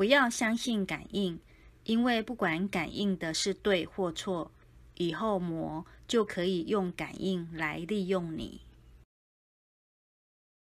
不要相信感应因为不管感应的是对或错以后魔就可以用感应来利用你。